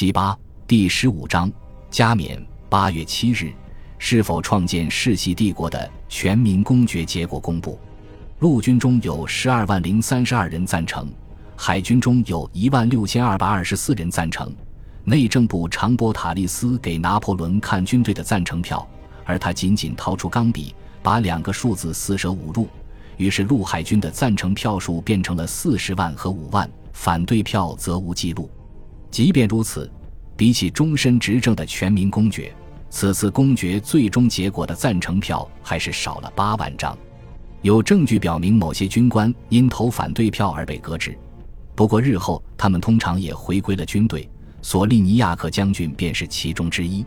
七八第十五章加冕。八月七日，是否创建世袭帝国的全民公决结果公布。陆军中有十二万零三十二人赞成，海军中有一万六千二百二十四人赞成。内政部长波塔利斯给拿破仑看军队的赞成票，而他仅仅掏出钢笔，把两个数字四舍五入，于是陆海军的赞成票数变成了四十万和五万，反对票则无记录。即便如此，比起终身执政的全民公决，此次公决最终结果的赞成票还是少了八万张。有证据表明，某些军官因投反对票而被革职。不过日后他们通常也回归了军队。索利尼亚克将军便是其中之一。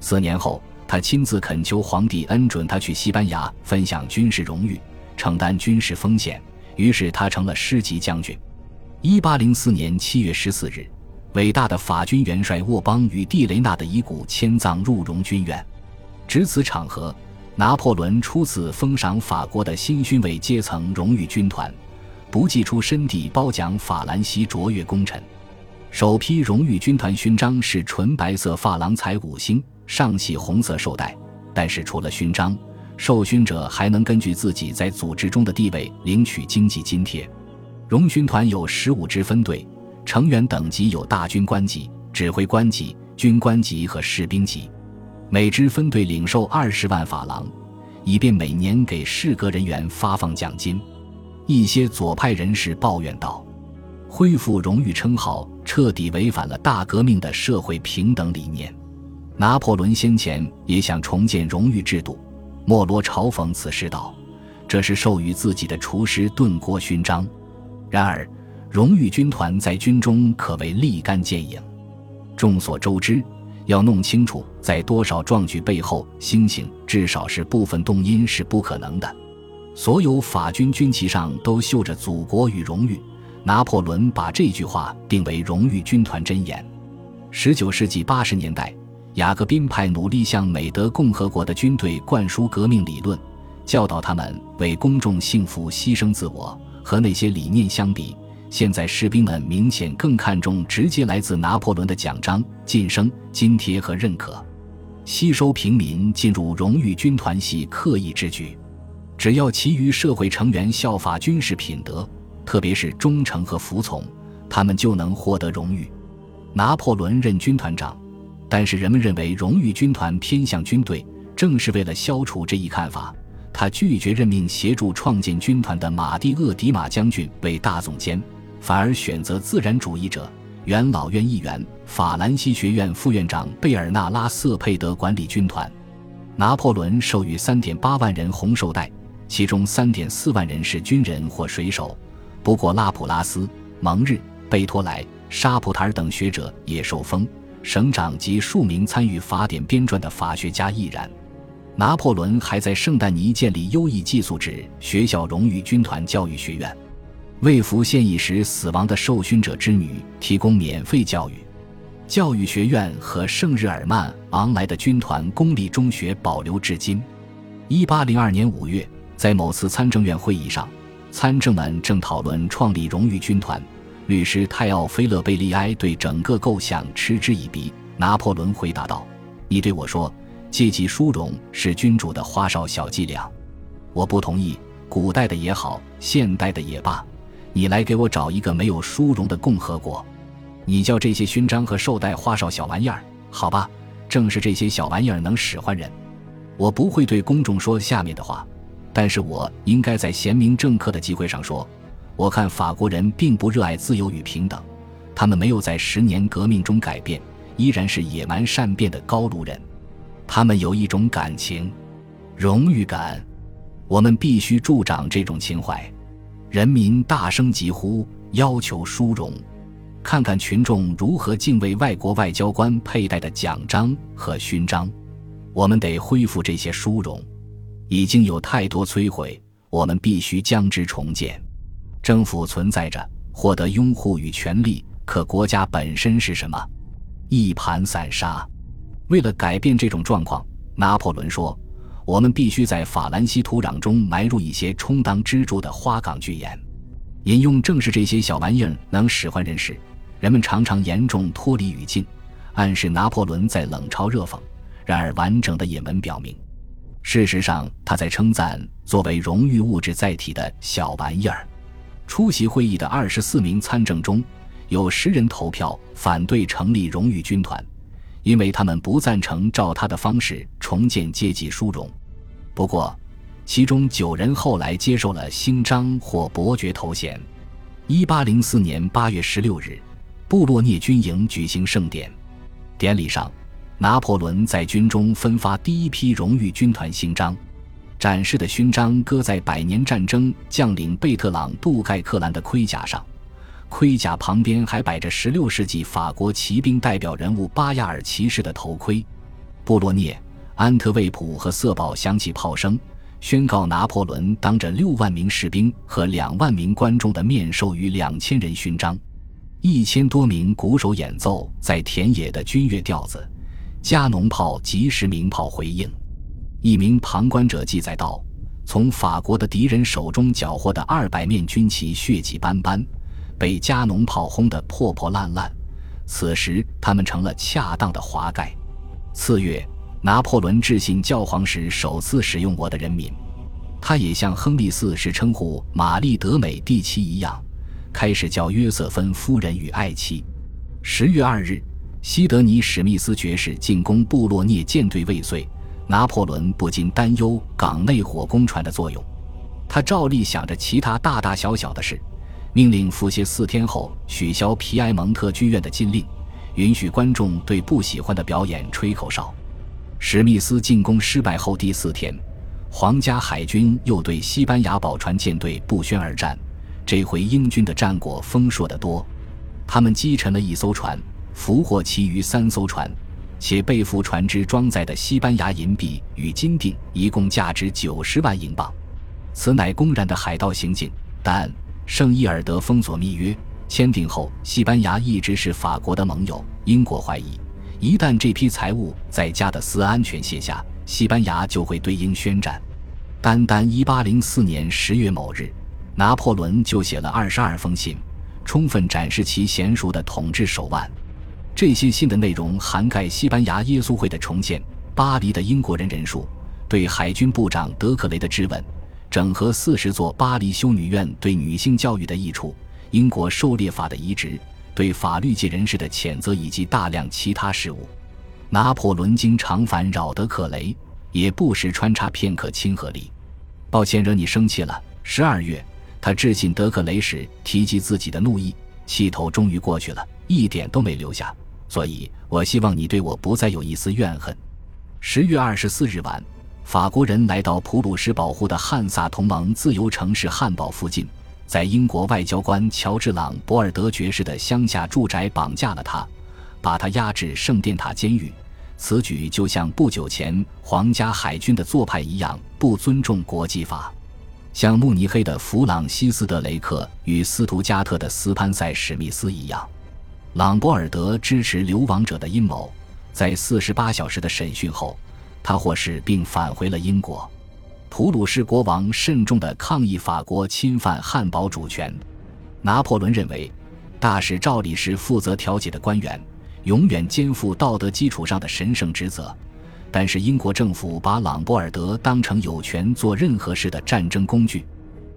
四年后，他亲自恳求皇帝恩准他去西班牙分享军事荣誉，承担军事风险。于是他成了师级将军。一八零四年七月十四日。伟大的法军元帅沃邦与蒂雷纳的遗骨迁葬入荣军院，值此场合，拿破仑初次封赏法国的新勋位阶层荣誉军团，不计出身地褒奖法兰西卓越功臣。首批荣誉军团勋章是纯白色珐琅彩五星，上系红色绶带。但是除了勋章，受勋者还能根据自己在组织中的地位领取经济津贴。荣军团有十五支分队。成员等级有大军官级、指挥官级、军官级和士兵级，每支分队领受二十万法郎，以便每年给适格人员发放奖金。一些左派人士抱怨道：“恢复荣誉称号彻底违反了大革命的社会平等理念。”拿破仑先前也想重建荣誉制度，莫罗嘲讽此事道：“这是授予自己的厨师炖锅勋章。”然而。荣誉军团在军中可谓立竿见影。众所周知，要弄清楚在多少壮举背后，星星至少是部分动因是不可能的。所有法军军旗上都绣着“祖国与荣誉”。拿破仑把这句话定为荣誉军团箴言。十九世纪八十年代，雅各宾派努力向美德共和国的军队灌输革命理论，教导他们为公众幸福牺牲自我。和那些理念相比，现在士兵们明显更看重直接来自拿破仑的奖章、晋升、津贴和认可。吸收平民进入荣誉军团系刻意之举，只要其余社会成员效法军事品德，特别是忠诚和服从，他们就能获得荣誉。拿破仑任军团长，但是人们认为荣誉军团偏向军队，正是为了消除这一看法，他拒绝任命协助创建军团的马蒂厄迪马将军为大总监。反而选择自然主义者、元老院议员、法兰西学院副院长贝尔纳拉·瑟佩德管理军团。拿破仑授予3.8万人红绶带，其中3.4万人是军人或水手。不过，拉普拉斯、蒙日、贝托莱、沙普塔尔等学者也受封，省长及数名参与法典编撰的法学家亦然。拿破仑还在圣丹尼建立优异寄宿制学校荣誉军团教育学院。为服现役时死亡的受勋者之女提供免费教育，教育学院和圣日耳曼昂莱的军团公立中学保留至今。一八零二年五月，在某次参政院会议上，参政们正讨论创立荣誉军团。律师泰奥菲勒贝利埃对整个构想嗤之以鼻。拿破仑回答道：“你对我说，借机殊荣是君主的花哨小伎俩，我不同意。古代的也好，现代的也罢。”你来给我找一个没有殊荣的共和国，你叫这些勋章和绶带花哨小玩意儿，好吧？正是这些小玩意儿能使唤人。我不会对公众说下面的话，但是我应该在贤明政客的机会上说：我看法国人并不热爱自由与平等，他们没有在十年革命中改变，依然是野蛮善变的高卢人。他们有一种感情，荣誉感，我们必须助长这种情怀。人民大声疾呼，要求殊荣。看看群众如何敬畏外国外交官佩戴的奖章和勋章。我们得恢复这些殊荣，已经有太多摧毁，我们必须将之重建。政府存在着，获得拥护与权力，可国家本身是什么？一盘散沙。为了改变这种状况，拿破仑说。我们必须在法兰西土壤中埋入一些充当支柱的花岗巨岩。引用正是这些小玩意儿能使唤人时，人们常常严重脱离语境，暗示拿破仑在冷嘲热讽。然而，完整的引文表明，事实上他在称赞作为荣誉物质载体的小玩意儿。出席会议的二十四名参政中，有十人投票反对成立荣誉军团，因为他们不赞成照他的方式重建阶级殊荣。不过，其中九人后来接受了勋章或伯爵头衔。一八零四年八月十六日，布洛涅军营举行盛典，典礼上。拿破仑在军中分发第一批荣誉军团勋章，展示的勋章搁在百年战争将领贝特朗·杜盖克兰的盔甲上，盔甲旁边还摆着16世纪法国骑兵代表人物巴亚尔骑士的头盔。布洛涅、安特卫普和瑟堡响起炮声，宣告拿破仑当着6万名士兵和2万名观众的面授予2000人勋章，一千多名鼓手演奏在田野的军乐调子。加农炮及时鸣炮回应。一名旁观者记载道：“从法国的敌人手中缴获的二百面军旗血迹斑斑，被加农炮轰得破破烂烂。此时，他们成了恰当的华盖。”次月，拿破仑致信教皇时，首次使用“我的人民”。他也像亨利四世称呼玛丽德美第七一样，开始叫约瑟芬夫人与爱妻。十月二日。西德尼·史密斯爵士进攻布洛涅舰队未遂，拿破仑不禁担忧港内火攻船的作用。他照例想着其他大大小小的事，命令伏歇四天后取消皮埃蒙特剧院的禁令，允许观众对不喜欢的表演吹口哨。史密斯进攻失败后第四天，皇家海军又对西班牙宝船舰队不宣而战。这回英军的战果丰硕得多，他们击沉了一艘船。俘获其余三艘船，且被俘船只装载的西班牙银币与金锭一共价值九十万英镑，此乃公然的海盗行径。但圣伊尔德封锁密约签订后，西班牙一直是法国的盟友。英国怀疑，一旦这批财物在加的斯安全卸下，西班牙就会对英宣战。单单一八零四年十月某日，拿破仑就写了二十二封信，充分展示其娴熟的统治手腕。这些信的内容涵盖西班牙耶稣会的重建、巴黎的英国人人数、对海军部长德克雷的质问、整合四十座巴黎修女院对女性教育的益处、英国狩猎法的移植、对法律界人士的谴责以及大量其他事务。拿破仑经常烦扰德克雷，也不时穿插片刻亲和力。抱歉惹你生气了。十二月，他致信德克雷时提及自己的怒意，气头终于过去了，一点都没留下。所以，我希望你对我不再有一丝怨恨。十月二十四日晚，法国人来到普鲁士保护的汉萨同盟自由城市汉堡附近，在英国外交官乔治·朗博尔德爵士的乡下住宅绑架了他，把他押至圣殿塔监狱。此举就像不久前皇家海军的做派一样，不尊重国际法。像慕尼黑的弗朗西斯·德雷克与斯图加特的斯潘塞·史密斯一样。朗博尔德支持流亡者的阴谋，在四十八小时的审讯后，他获释并返回了英国。普鲁士国王慎重地抗议法国侵犯汉堡主权。拿破仑认为，大使照理是负责调解的官员，永远肩负道德基础上的神圣职责。但是英国政府把朗博尔德当成有权做任何事的战争工具。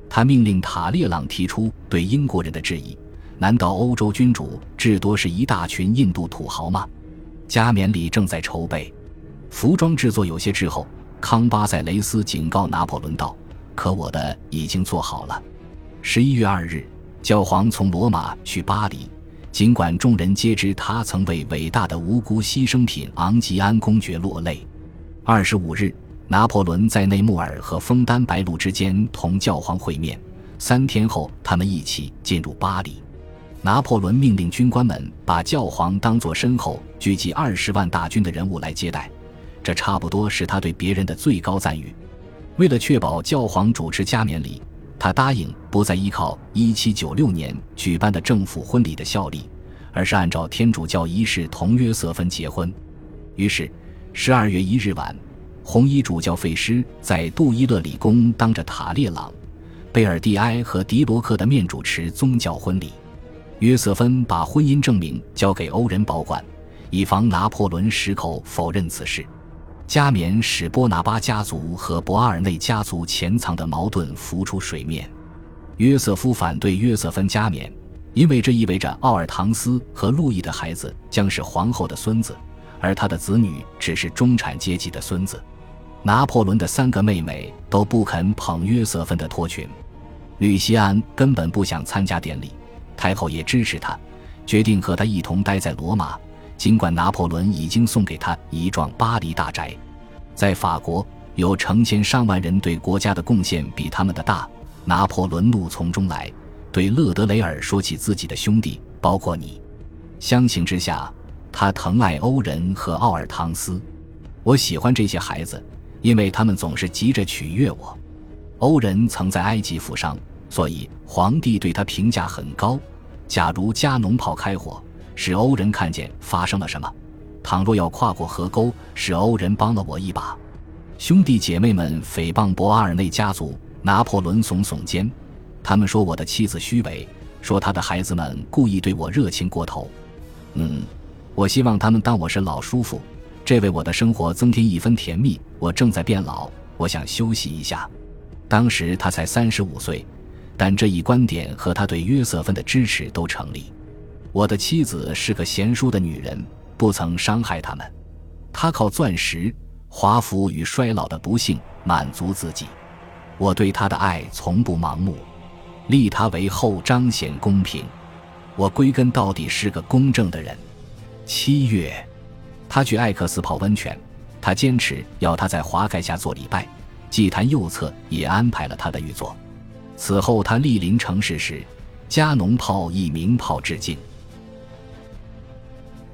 他命令塔列朗提出对英国人的质疑。难道欧洲君主至多是一大群印度土豪吗？加冕礼正在筹备，服装制作有些滞后。康巴塞雷斯警告拿破仑道：“可我的已经做好了。”十一月二日，教皇从罗马去巴黎，尽管众人皆知他曾为伟大的无辜牺牲品昂吉安公爵落泪。二十五日，拿破仑在内穆尔和枫丹白露之间同教皇会面。三天后，他们一起进入巴黎。拿破仑命令军官们把教皇当作身后聚集二十万大军的人物来接待，这差不多是他对别人的最高赞誉。为了确保教皇主持加冕礼，他答应不再依靠1796年举办的政府婚礼的效力，而是按照天主教仪式同约瑟芬结婚。于是，12月1日晚，红衣主教费师在杜伊勒里宫当着塔列朗、贝尔蒂埃和迪罗克的面主持宗教婚礼。约瑟芬把婚姻证明交给欧人保管，以防拿破仑矢口否认此事。加冕使波拿巴家族和博阿尔内家族潜藏的矛盾浮出水面。约瑟夫反对约瑟芬加冕，因为这意味着奥尔唐斯和路易的孩子将是皇后的孙子，而他的子女只是中产阶级的孙子。拿破仑的三个妹妹都不肯捧约瑟芬的托裙，吕西安根本不想参加典礼，太后也支持他，决定和他一同待在罗马。尽管拿破仑已经送给他一幢巴黎大宅，在法国有成千上万人对国家的贡献比他们的大。拿破仑怒从中来，对勒德雷尔说起自己的兄弟，包括你。相形之下，他疼爱欧仁和奥尔唐斯。我喜欢这些孩子，因为他们总是急着取悦我。欧仁曾在埃及负伤，所以皇帝对他评价很高。假如加农炮开火，使欧人看见发生了什么。倘若要跨过河沟，使欧人帮了我一把。兄弟姐妹们诽谤博阿尔内家族，拿破仑耸耸肩。他们说我的妻子虚伪，说他的孩子们故意对我热情过头。嗯，我希望他们当我是老叔父，这为我的生活增添一分甜蜜。我正在变老，我想休息一下。当时他才三十五岁，但这一观点和他对约瑟芬的支持都成立。我的妻子是个贤淑的女人，不曾伤害他们。她靠钻石、华服与衰老的不幸满足自己。我对她的爱从不盲目，立她为后彰显公平。我归根到底是个公正的人。七月，他去艾克斯泡温泉，他坚持要他在华盖下做礼拜，祭坛右侧也安排了他的御座。此后，他莅临城市时，加农炮以鸣炮致敬。